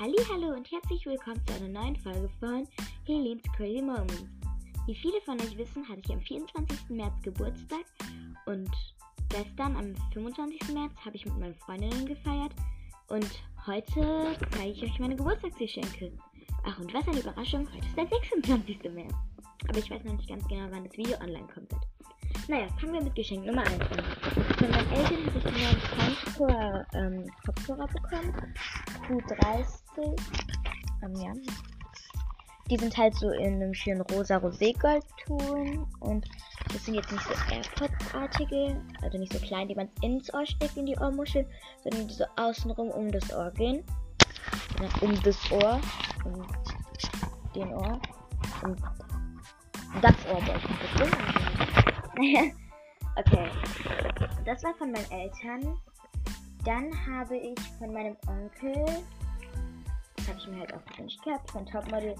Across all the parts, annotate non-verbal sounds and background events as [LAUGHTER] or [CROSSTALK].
Hallo und herzlich willkommen zu einer neuen Folge von Helens Crazy Moments. Wie viele von euch wissen, hatte ich am 24. März Geburtstag und gestern am 25. März habe ich mit meinen Freundinnen gefeiert und heute zeige ich euch meine Geburtstagsgeschenke. Ach und was eine Überraschung, heute ist der 26. März. Aber ich weiß noch nicht ganz genau, wann das Video online kommt. Naja, fangen wir mit Geschenk Nummer 1 an. Von meinen Eltern habe ich einen neuen Frankfurter ähm, Kopfhörer bekommen. Q30. Ähm, ja. Die sind halt so in einem schönen rosa Roségold-Ton. Und das sind jetzt nicht so AirPods-artige, also nicht so klein, die man ins Ohr steckt, in die Ohrmuschel, sondern die so außenrum um das Ohr gehen. Um das Ohr. Und den Ohr. Und das Ohr wollte ich nicht [LAUGHS] okay. Das war von meinen Eltern. Dann habe ich von meinem Onkel, das habe ich mir halt auch gewünscht gehabt, von Topmodel,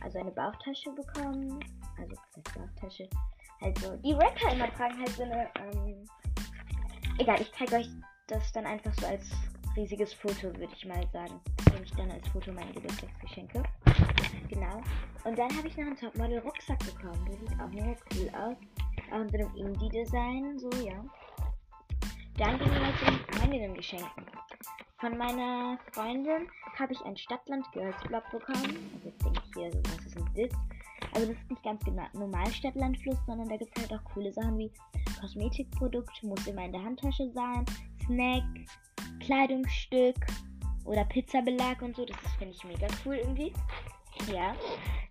also eine Bauchtasche bekommen. Also, das Bauchtasche. Also, die Rapper immer tragen halt so eine, ähm, egal, ich zeige euch das dann einfach so als riesiges Foto, würde ich mal sagen. Nehme ich dann als Foto meine Geburtstagsgeschenke. Genau. Und dann habe ich noch einen Topmodel-Rucksack bekommen. Der sieht auch mega cool aus auch in so einem Indie-Design, so, ja. Wir mal zu den Freundinnen-Geschenken. Von meiner Freundin habe ich ein Stadtland-Girls-Blog bekommen. Also jetzt denke ich hier so, was ist denn das? Also das ist nicht ganz genau normal Stadtlandfluss, sondern da gibt es halt auch coole Sachen wie Kosmetikprodukte, muss immer in der Handtasche sein, Snack, Kleidungsstück oder Pizzabelag und so. Das finde ich mega cool irgendwie. Ja.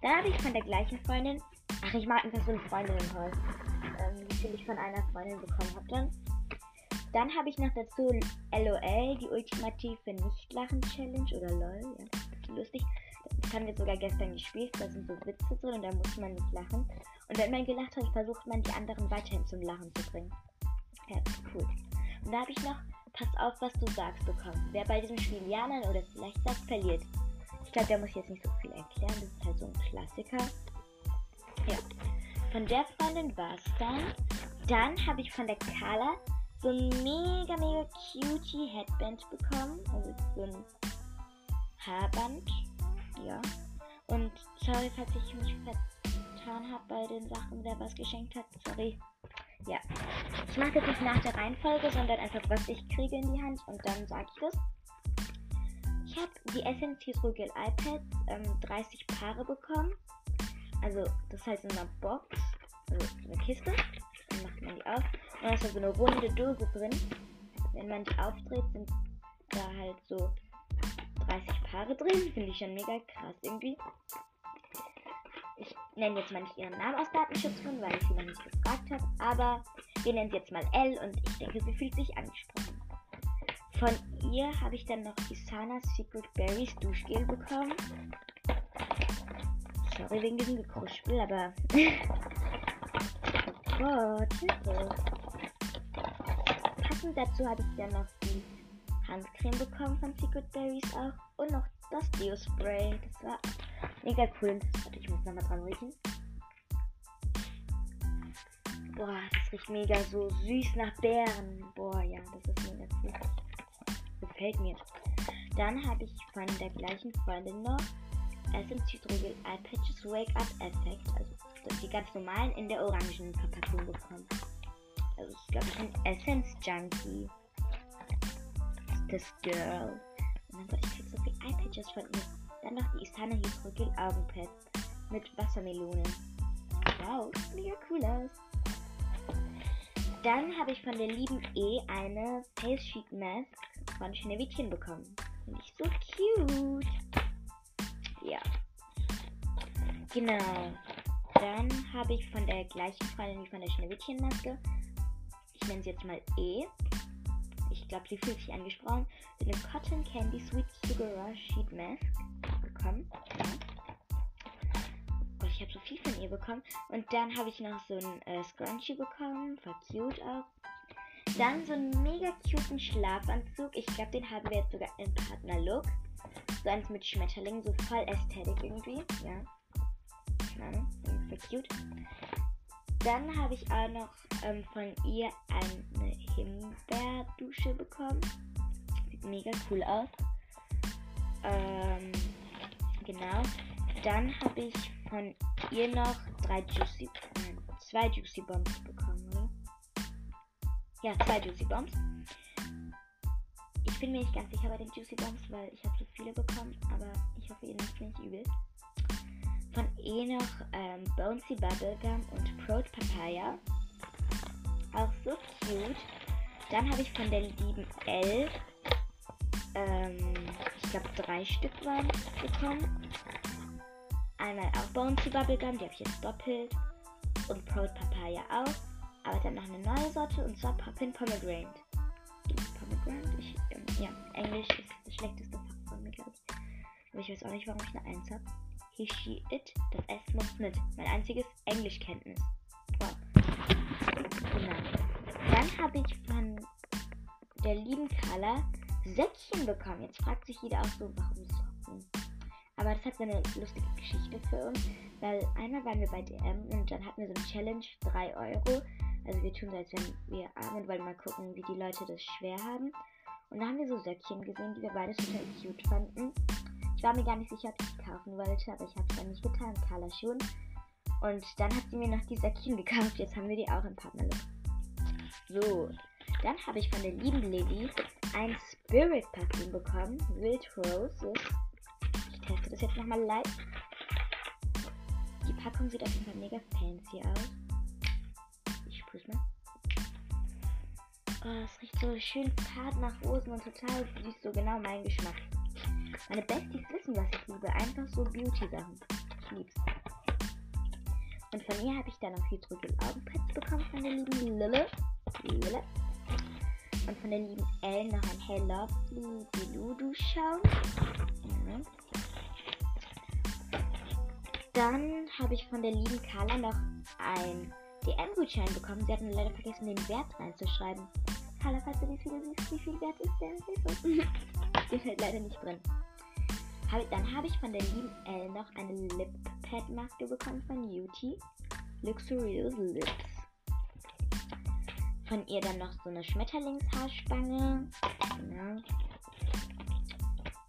Dann habe ich von der gleichen Freundin, ach ich mag einfach so ein Freundinnenhaus ähm, die ich von einer Freundin bekommen habe dann. Dann habe ich noch dazu LOL, die ultimative Nicht-Lachen-Challenge oder LOL, ja, das ist lustig. Das haben wir sogar gestern gespielt, da sind so Witze drin und da muss man nicht lachen. Und wenn man gelacht hat, versucht man die anderen weiterhin zum Lachen zu bringen. Ja, das ist cool. Und da habe ich noch Pass auf, was du sagst bekommen. Wer bei diesem Spiel ja, nein oder vielleicht sagt, verliert. Ich glaube, der muss jetzt nicht so viel erklären. Das ist halt so ein Klassiker. Ja. Von der Freundin war es dann. Dann habe ich von der Carla so ein mega, mega cutie Headband bekommen. Also so ein Haarband. Ja. Und sorry, falls ich mich vertan habe bei den Sachen, wer was geschenkt hat. Sorry. Ja. Ich mache das nicht nach der Reihenfolge, sondern einfach, was ich kriege in die Hand und dann sage ich das. Ich habe die Essence Rügel iPads ähm, 30 Paare bekommen. Also, das heißt in einer Box, also eine Kiste. Dann man die auf. Und da ist da so eine runde Dose drin. Wenn man die aufdreht, sind da halt so 30 Paare drin. Finde ich schon mega krass irgendwie. Ich nenne jetzt mal nicht ihren Namen aus Datenschutzgründen, weil ich sie noch nicht gefragt habe. Aber wir nennen sie jetzt mal L und ich denke, sie fühlt sich angesprochen. Von ihr habe ich dann noch die Sana Secret Berries Duschgel bekommen. Sorry wegen diesem Gekruspel, aber. [LAUGHS] Gott, Hilfe. Passend dazu habe ich dann noch die Handcreme bekommen von Secret Berries auch. Und noch das Deo-Spray. Das war mega cool. Warte, ich muss nochmal dran riechen. Boah, das riecht mega so süß nach Beeren. Boah, ja, das ist mega cool. Gefällt mir. Dann habe ich von der gleichen Freundin noch Essence Hydrogel Eye Patches Wake Up Effect, also die ganz normalen in der orangen Verpackung bekommen. Also ist glaube ich ein Essence Junkie. Das Girl. Und dann wollte ich krieg so viel Eye Patches von ihr. Dann noch die Isana Hydrogel Augenpads mit Wassermelone. Wow, mega cool aus. Dann habe ich von der lieben E eine Face Sheet Mask von Schneewittchen bekommen. Finde ich so cute. Ja. Genau. Dann habe ich von der gleichen Freundin wie von der Schneewittchenmaske, ich nenne sie jetzt mal E. Ich glaube, sie fühlt sich angesprochen, eine Cotton Candy Sweet Sugar Sheet Mask bekommen. Ja. Oh, ich habe so viel von ihr bekommen. Und dann habe ich noch so ein äh, Scrunchie bekommen, voll cute auch. Dann so einen mega cuten Schlafanzug. Ich glaube, den haben wir jetzt sogar im Partner-Look. So eins mit Schmetterlingen, so voll Ästhetik irgendwie. Ja. Keine voll cute. Dann habe ich auch noch ähm, von ihr eine Himbeerdusche bekommen. Sieht mega cool aus. Ähm, genau. Dann habe ich von ihr noch drei Juicy, nein, zwei Juicy Bombs bekommen, oder? Ja, zwei Juicy Bombs. Ich bin mir nicht ganz sicher bei den Juicy Bombs, weil ich habe so viele bekommen, aber ich hoffe, ihr nehmt nicht übel. Von ihr noch ähm, Bonesy Bubblegum und Prot Papaya. Auch so cute. Dann habe ich von der lieben Elle, ähm, ich glaube drei Stück waren bekommen. Einmal auch Bonesy Bubblegum, die habe ich jetzt doppelt. Und Proud Papaya auch. Aber dann noch eine neue Sorte und zwar Poppin Pomegranate. Pomegranate? Ich, ähm, ja, Englisch ist das schlechteste Fach von mir, glaube ich. Aber ich weiß auch nicht, warum ich eine 1 habe. He, she, it, das S muss mit. Mein einziges Englischkenntnis. Wow. Genau. Dann habe ich von der lieben Carla Säckchen bekommen. Jetzt fragt sich jeder auch so, warum Socken? Aber das hat so eine lustige Geschichte für uns, weil einmal waren wir bei DM und dann hatten wir so eine Challenge, 3 Euro. Also wir tun so, als wenn wir arm und wollen mal gucken, wie die Leute das schwer haben. Und da haben wir so Söckchen gesehen, die wir beide total cute fanden. Ich war mir gar nicht sicher, ob ich die kaufen wollte, aber ich habe es dann nicht getan. Carla schon. Und dann hat sie mir noch die Säckchen [LAUGHS] gekauft. Jetzt haben wir die auch im Partnerlook. So, dann habe ich von der lieben Lilly ein Spirit Parfüm bekommen. Wild Roses. Ich teste das jetzt nochmal live. Die Packung sieht auf jeden Fall mega fancy aus. Ich sprühe mal. Oh, es riecht so schön fad nach Rosen und total süß, so genau mein Geschmack. Meine Besties wissen, was ich liebe. Einfach so Beauty-Sachen. Ich lieb's. Und von ihr habe ich dann noch Hydrogel Augenpads bekommen von der lieben Lille. Lille. Und von der lieben Elle noch ein Lovely Biludu Schaum. Ja. Dann habe ich von der lieben Carla noch ein DM-Gutschein bekommen. Sie hatten leider vergessen, den Wert reinzuschreiben. Carla, falls du die Video siehst, wie viel Wert ist der? [LAUGHS] Steht halt leider nicht drin. Hab, dann habe ich von der lieben Elle noch eine Lip Pad Maske bekommen von UT. Luxurious Lips. Von ihr dann noch so eine Schmetterlingshaarspange. Genau.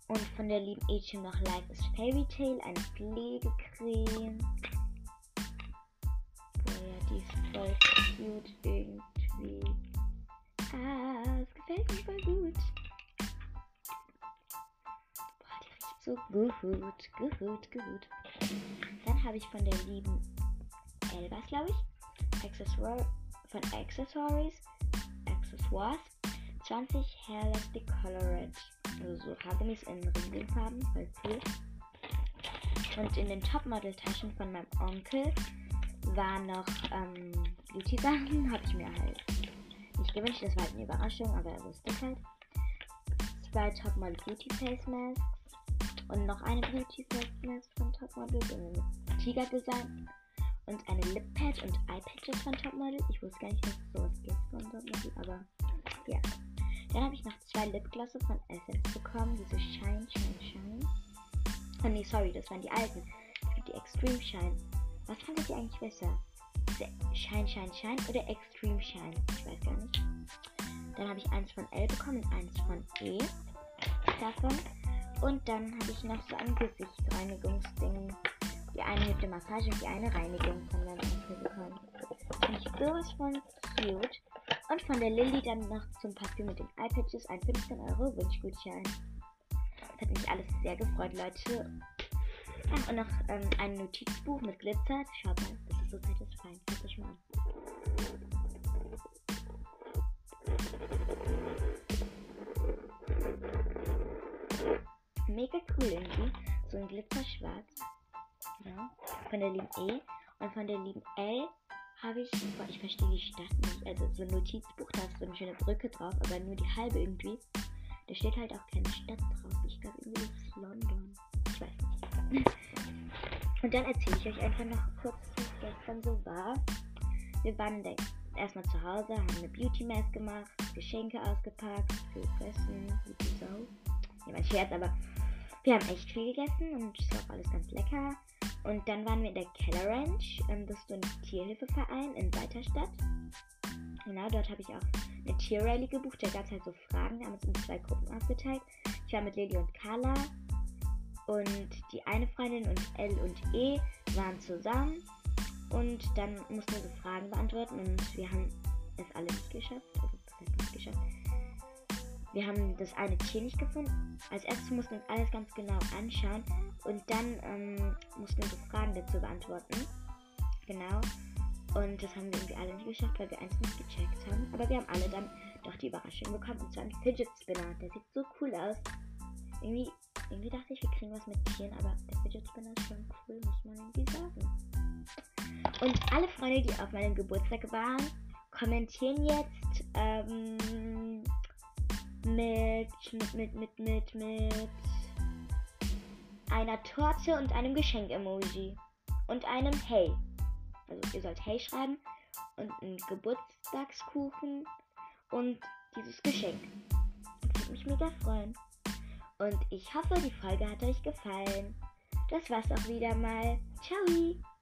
Und von der lieben Agent noch Life is Fairy Tale, eine Pflegecreme. Die ist voll cute irgendwie. Ah, es gefällt mir voll gut. Boah, die riecht so gut, gut, gut. Dann habe ich von der lieben Elbas, glaube ich, Accessor von Accessories, Accessoires, 20 Hairlastic Colored. Also so Haargummis in Ringelfarben, voll cool. Und in den Topmodel-Taschen von meinem Onkel waren noch ähm, Beauty-Sachen. Habe ich mir halt nicht gewünscht. Das war halt eine Überraschung, aber er wusste es halt. Zwei Topmodel Beauty Face Masks. Und noch eine Beauty Face Mask von Topmodel in Tiger-Design. Und eine Lip Pad und Eye Patches von Topmodel. Ich wusste gar nicht, dass es sowas gibt von Topmodel, aber ja. Dann habe ich noch zwei Lipglosse von Essence bekommen. Diese Shine, Shine, Shine. Oh nee, sorry, das waren die alten. Die Extreme Shine. Was fandet ihr eigentlich besser? Shine, Shine, Shine oder Extreme Shine? Ich weiß gar nicht. Dann habe ich eins von L bekommen und eins von E. Davon. Und dann habe ich noch so ein Gesichtsreinigungsding. Die eine hebt Massage und die eine Reinigung von meinem Onkel bekommen. Finde ich sowas von cute. Und von der Lilly dann noch zum Parfüm mit den iPatches ein 15 Euro Wunschgutschein. Das hat mich alles sehr gefreut, Leute. Ach, und noch ähm, ein Notizbuch mit Glitzer. Schaut mal, das ist so satisfying. Schaut euch mal an. Mega cool irgendwie. So ein Glitzerschwarz. Genau. Von der lieben E. Und von der lieben L habe ich, ich verstehe die Stadt nicht. Also so ein Notizbuch, da ist so eine schöne Brücke drauf, aber nur die halbe irgendwie. Da steht halt auch keine Stadt drauf. Ich glaube irgendwie ist London. Ich weiß nicht. Und dann erzähle ich euch einfach noch kurz, wie es gestern so war. Wir waren erstmal zu Hause, haben eine Beauty Mask gemacht, Geschenke ausgepackt, gegessen, wie die Sau. Ja, mein Scherz, aber wir haben echt viel gegessen und es war auch alles ganz lecker. Und dann waren wir in der Keller Ranch. Ähm, das ist so ein Tierhilfeverein in Weiterstadt. Genau, dort habe ich auch eine Tierrally gebucht. Da gab es halt so Fragen. Wir haben uns in zwei Gruppen aufgeteilt. Ich war mit Lili und Carla. Und die eine Freundin und L und E waren zusammen. Und dann mussten wir so Fragen beantworten und wir haben es alle nicht geschafft. Also nicht geschafft. Wir haben das eine Tier nicht gefunden. Als erstes mussten wir uns alles ganz genau anschauen und dann ähm, mussten wir so Fragen dazu beantworten. Genau. Und das haben wir irgendwie alle nicht geschafft, weil wir eins nicht gecheckt haben. Aber wir haben alle dann doch die Überraschung bekommen. Und zwar ein Fidget Spinner. Der sieht so cool aus. Irgendwie, irgendwie dachte ich, wir kriegen was mit Tieren, aber der Fidget Spinner ist schon cool, muss man irgendwie sagen. Und alle Freunde, die auf meinem Geburtstag waren, kommentieren jetzt ähm, mit, mit, mit, mit, mit, mit einer Torte und einem Geschenk-Emoji. Und einem Hey. Also ihr sollt Hey schreiben und einen Geburtstagskuchen und dieses Geschenk. Das würde mich mega freuen. Und ich hoffe, die Folge hat euch gefallen. Das war's auch wieder mal. Ciao!